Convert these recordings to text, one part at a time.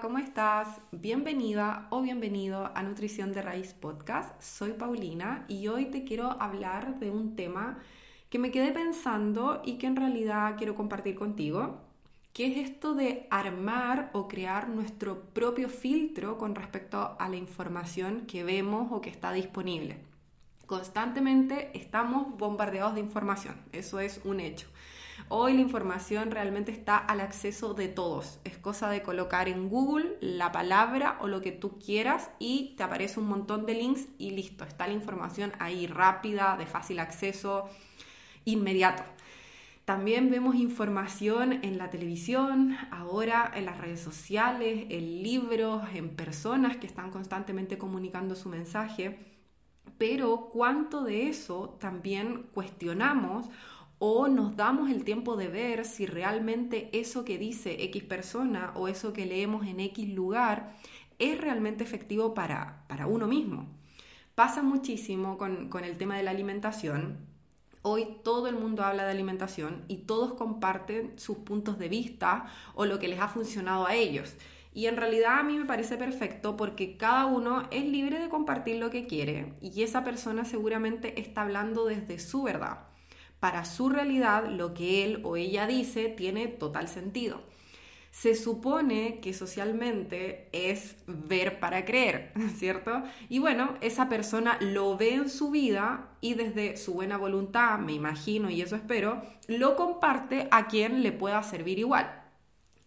¿Cómo estás? Bienvenida o bienvenido a Nutrición de Raíz Podcast. Soy Paulina y hoy te quiero hablar de un tema que me quedé pensando y que en realidad quiero compartir contigo, que es esto de armar o crear nuestro propio filtro con respecto a la información que vemos o que está disponible. Constantemente estamos bombardeados de información, eso es un hecho. Hoy la información realmente está al acceso de todos. Es cosa de colocar en Google la palabra o lo que tú quieras y te aparece un montón de links y listo. Está la información ahí rápida, de fácil acceso, inmediato. También vemos información en la televisión, ahora en las redes sociales, en libros, en personas que están constantemente comunicando su mensaje. Pero ¿cuánto de eso también cuestionamos o nos damos el tiempo de ver si realmente eso que dice X persona o eso que leemos en X lugar es realmente efectivo para, para uno mismo. Pasa muchísimo con, con el tema de la alimentación. Hoy todo el mundo habla de alimentación y todos comparten sus puntos de vista o lo que les ha funcionado a ellos. Y en realidad a mí me parece perfecto porque cada uno es libre de compartir lo que quiere y esa persona seguramente está hablando desde su verdad para su realidad lo que él o ella dice tiene total sentido. Se supone que socialmente es ver para creer, ¿cierto? Y bueno, esa persona lo ve en su vida y desde su buena voluntad, me imagino y eso espero, lo comparte a quien le pueda servir igual.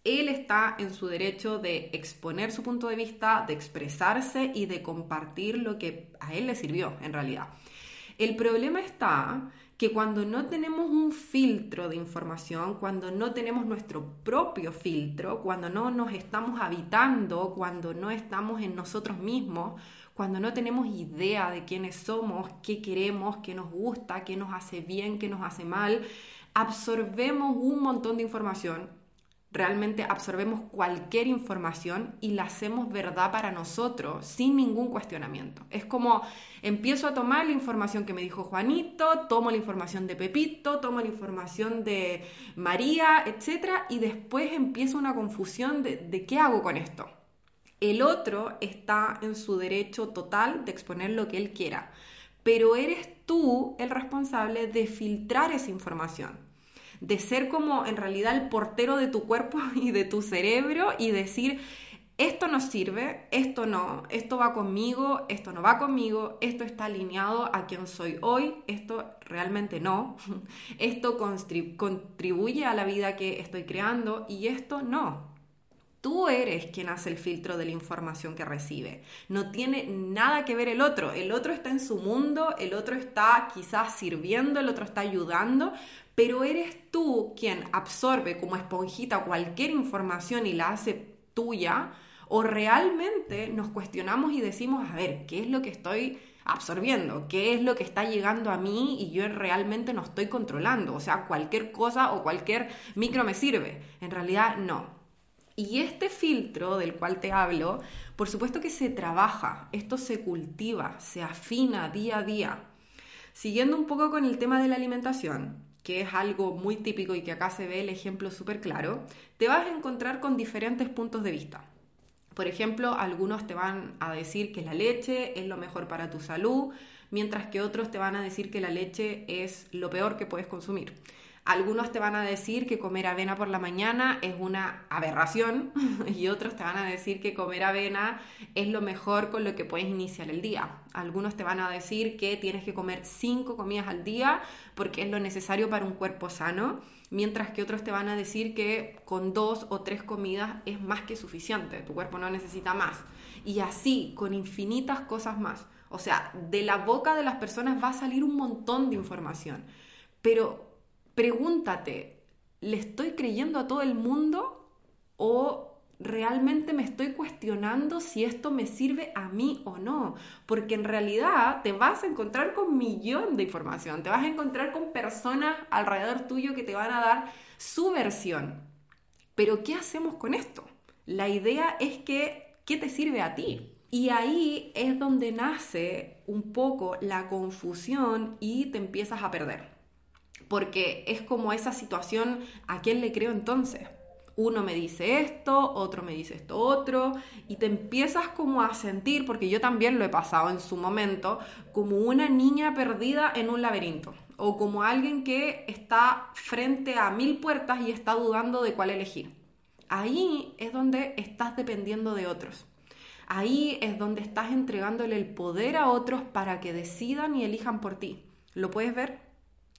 Él está en su derecho de exponer su punto de vista, de expresarse y de compartir lo que a él le sirvió en realidad. El problema está que cuando no tenemos un filtro de información, cuando no tenemos nuestro propio filtro, cuando no nos estamos habitando, cuando no estamos en nosotros mismos, cuando no tenemos idea de quiénes somos, qué queremos, qué nos gusta, qué nos hace bien, qué nos hace mal, absorbemos un montón de información realmente absorbemos cualquier información y la hacemos verdad para nosotros sin ningún cuestionamiento. Es como empiezo a tomar la información que me dijo Juanito, tomo la información de Pepito, tomo la información de María, etc. Y después empieza una confusión de, de qué hago con esto. El otro está en su derecho total de exponer lo que él quiera, pero eres tú el responsable de filtrar esa información de ser como en realidad el portero de tu cuerpo y de tu cerebro y decir, esto no sirve, esto no, esto va conmigo, esto no va conmigo, esto está alineado a quien soy hoy, esto realmente no, esto contribuye a la vida que estoy creando y esto no. Tú eres quien hace el filtro de la información que recibe. No tiene nada que ver el otro. El otro está en su mundo, el otro está quizás sirviendo, el otro está ayudando, pero eres tú quien absorbe como esponjita cualquier información y la hace tuya, o realmente nos cuestionamos y decimos, a ver, ¿qué es lo que estoy absorbiendo? ¿Qué es lo que está llegando a mí y yo realmente no estoy controlando? O sea, cualquier cosa o cualquier micro me sirve. En realidad, no. Y este filtro del cual te hablo, por supuesto que se trabaja, esto se cultiva, se afina día a día. Siguiendo un poco con el tema de la alimentación, que es algo muy típico y que acá se ve el ejemplo súper claro, te vas a encontrar con diferentes puntos de vista. Por ejemplo, algunos te van a decir que la leche es lo mejor para tu salud, mientras que otros te van a decir que la leche es lo peor que puedes consumir. Algunos te van a decir que comer avena por la mañana es una aberración y otros te van a decir que comer avena es lo mejor con lo que puedes iniciar el día. Algunos te van a decir que tienes que comer cinco comidas al día porque es lo necesario para un cuerpo sano, mientras que otros te van a decir que con dos o tres comidas es más que suficiente, tu cuerpo no necesita más. Y así, con infinitas cosas más. O sea, de la boca de las personas va a salir un montón de información. Pero pregúntate, ¿le estoy creyendo a todo el mundo o realmente me estoy cuestionando si esto me sirve a mí o no, porque en realidad te vas a encontrar con millón de información, te vas a encontrar con personas alrededor tuyo que te van a dar su versión. Pero ¿qué hacemos con esto? La idea es que, ¿qué te sirve a ti? Y ahí es donde nace un poco la confusión y te empiezas a perder. Porque es como esa situación, ¿a quién le creo entonces? uno me dice esto, otro me dice esto otro, y te empiezas como a sentir, porque yo también lo he pasado en su momento, como una niña perdida en un laberinto, o como alguien que está frente a mil puertas y está dudando de cuál elegir. Ahí es donde estás dependiendo de otros. Ahí es donde estás entregándole el poder a otros para que decidan y elijan por ti. ¿Lo puedes ver?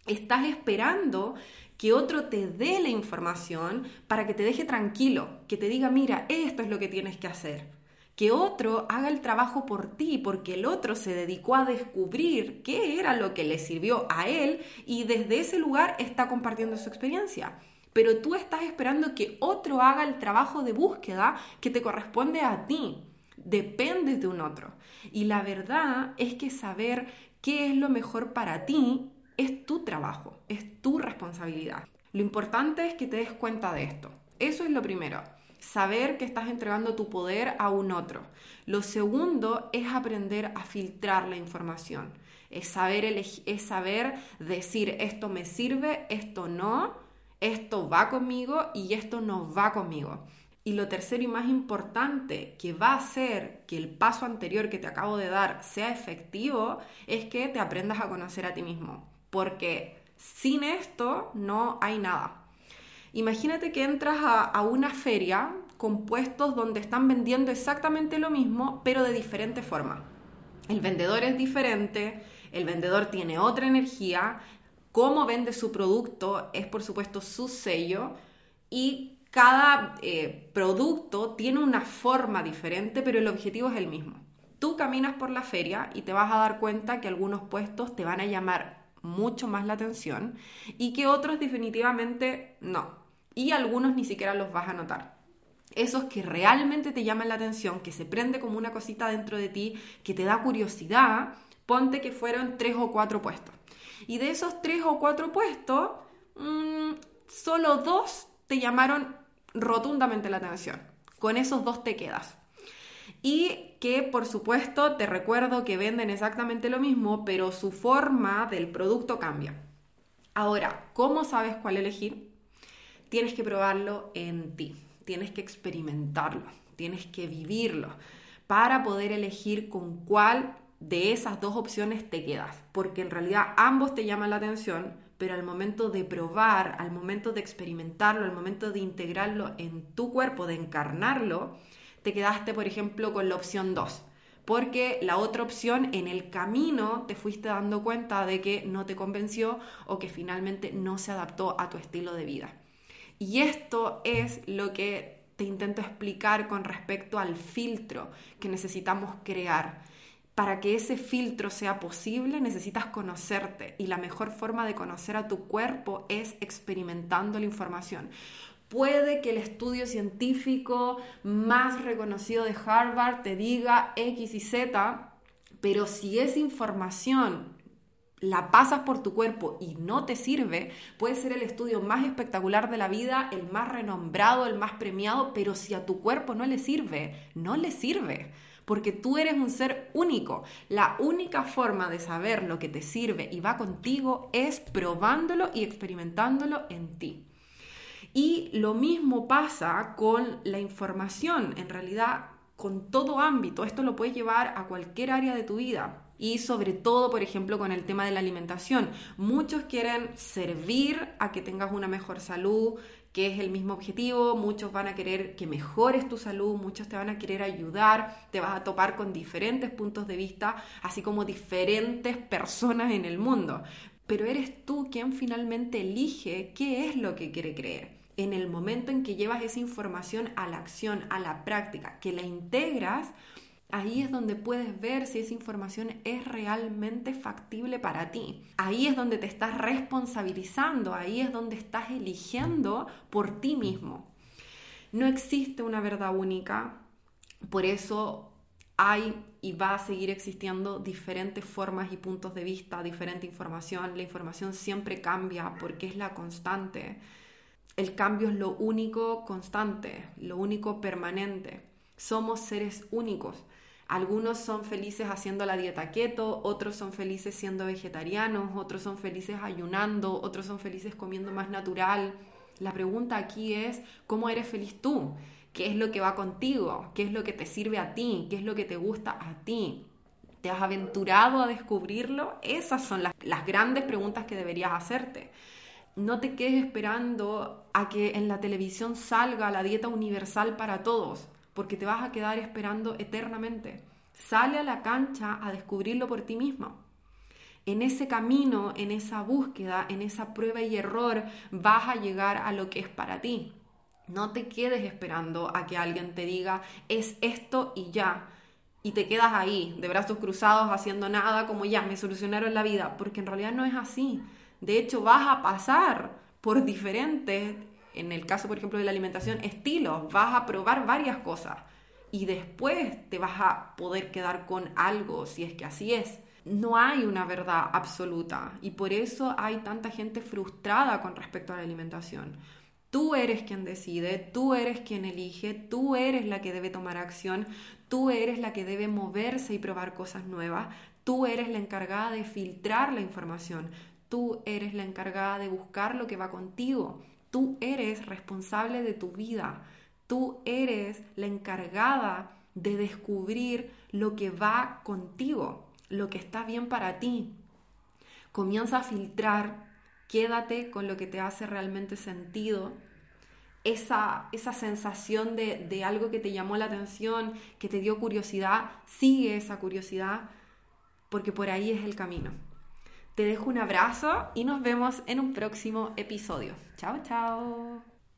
Estás esperando que otro te dé la información para que te deje tranquilo, que te diga, mira, esto es lo que tienes que hacer. Que otro haga el trabajo por ti, porque el otro se dedicó a descubrir qué era lo que le sirvió a él y desde ese lugar está compartiendo su experiencia. Pero tú estás esperando que otro haga el trabajo de búsqueda que te corresponde a ti. Dependes de un otro. Y la verdad es que saber qué es lo mejor para ti es tu trabajo, es tu responsabilidad. Lo importante es que te des cuenta de esto. Eso es lo primero. Saber que estás entregando tu poder a un otro. Lo segundo es aprender a filtrar la información. Es saber, es saber decir esto me sirve, esto no, esto va conmigo y esto no va conmigo. Y lo tercero y más importante que va a hacer que el paso anterior que te acabo de dar sea efectivo es que te aprendas a conocer a ti mismo porque sin esto no hay nada. Imagínate que entras a, una feria con puestos donde están vendiendo exactamente lo mismo, pero de diferente forma. El vendedor es diferente, el vendedor tiene otra energía, cómo vende su producto es por supuesto su sello y cada eh, producto tiene una forma diferente, pero el objetivo es el mismo. Tú caminas por la feria y te vas a dar cuenta que algunos puestos te van a llamar mucho más la atención y que otros definitivamente no. Y algunos ni siquiera los vas a notar. Esos que realmente te llaman la atención, que se prende como una cosita dentro de ti, que te da curiosidad, ponte que fueron tres o cuatro puestos. Y de esos tres o cuatro puestos, mm, solo dos te llamaron rotundamente la atención. Con esos dos te quedas y que por supuesto te recuerdo que venden exactamente lo mismo, pero su forma del producto cambia. Ahora, ¿cómo sabes cuál elegir? Tienes que probarlo en ti, tienes que experimentarlo, tienes que vivirlo para poder elegir con cuál de esas dos opciones te quedas, porque en realidad ambos te llaman la atención, pero al momento de probar, al momento de experimentarlo, al momento de integrarlo en tu cuerpo, de encarnarlo, te quedaste, por ejemplo, con la opción 2. Porque la otra opción en el camino te fuiste dando cuenta de que no te convenció o que finalmente no se adaptó a tu estilo de vida. Y esto es lo que te intento explicar con respecto al filtro que necesitamos crear. Para que ese filtro sea posible necesitas conocerte y la mejor forma de conocer a tu cuerpo es experimentando la información. Puede que el estudio científico más reconocido de Harvard te diga X y Z, pero si esa información la pasas por tu cuerpo y no te sirve, puede ser el estudio más espectacular de la vida, el más renombrado, el más premiado, pero si a tu cuerpo no le sirve, no le sirve. Porque tú eres un ser único. La única forma de saber lo que te sirve y va contigo es probándolo y experimentándolo en ti. Y lo mismo pasa con la información, en realidad con todo ámbito. Esto lo puedes llevar a cualquier área de tu vida. Y sobre todo, por ejemplo, con el tema de la alimentación. Muchos quieren servir a que tengas una mejor salud, que es el mismo objetivo, muchos van a querer que mejores tu salud, muchos te van a querer ayudar, te vas a topar con diferentes puntos de vista, así como diferentes personas en el mundo. Pero eres tú quien finalmente elige qué es lo que quiere creer en el momento en que llevas esa información a la acción, a la práctica, que la integras, ahí es donde puedes ver si esa información es realmente factible para ti. Ahí es donde te estás responsabilizando, ahí es donde estás eligiendo por ti mismo. No existe una verdad única, por eso hay y va a seguir existiendo diferentes formas y puntos de vista, diferente información. La información siempre cambia porque es la constante. El cambio es lo único constante, lo único permanente. Somos seres únicos. Algunos son felices haciendo la dieta keto, otros son felices siendo vegetarianos, otros son felices ayunando, otros son felices comiendo más natural. La pregunta aquí es, ¿cómo eres feliz tú? ¿Qué es lo que va contigo? ¿Qué es lo que te sirve a ti? ¿Qué es lo que te gusta a ti? ¿Te has aventurado a descubrirlo? Esas son las, las grandes preguntas que deberías hacerte. No te quedes esperando a que en la televisión salga la dieta universal para todos porque te vas a quedar esperando eternamente. Sale a la cancha a descubrirlo por ti mismo. En ese camino, en esa búsqueda, en esa prueba y error, vas a llegar a lo que es para ti. No te quedes esperando a que alguien te diga, es esto y ya. Y te quedas ahí, de brazos cruzados, haciendo nada, como ya, me solucionaron la vida, porque en realidad no es así. De hecho, vas a pasar por diferentes en el caso, por ejemplo, de la alimentación, estilos, vas a probar varias cosas y después te vas a poder quedar con algo, si es que así es. No hay una verdad absoluta y por eso hay tanta gente frustrada con respecto a la alimentación. Tú eres quien decide, tú eres quien elige, tú eres la que debe tomar acción, tú eres la que debe moverse y probar cosas nuevas, tú eres la encargada de filtrar la información, tú eres la encargada de buscar lo que va contigo. Tú eres responsable de tu vida. Tú eres la encargada de descubrir lo que va contigo, lo que está bien para ti. Comienza a filtrar, quédate con lo que te hace realmente sentido. Esa, esa sensación de, de algo que te llamó la atención, que te dio curiosidad, sigue esa curiosidad, porque por ahí es el camino. Te dejo un abrazo y nos vemos en un próximo episodio. Chao, chao.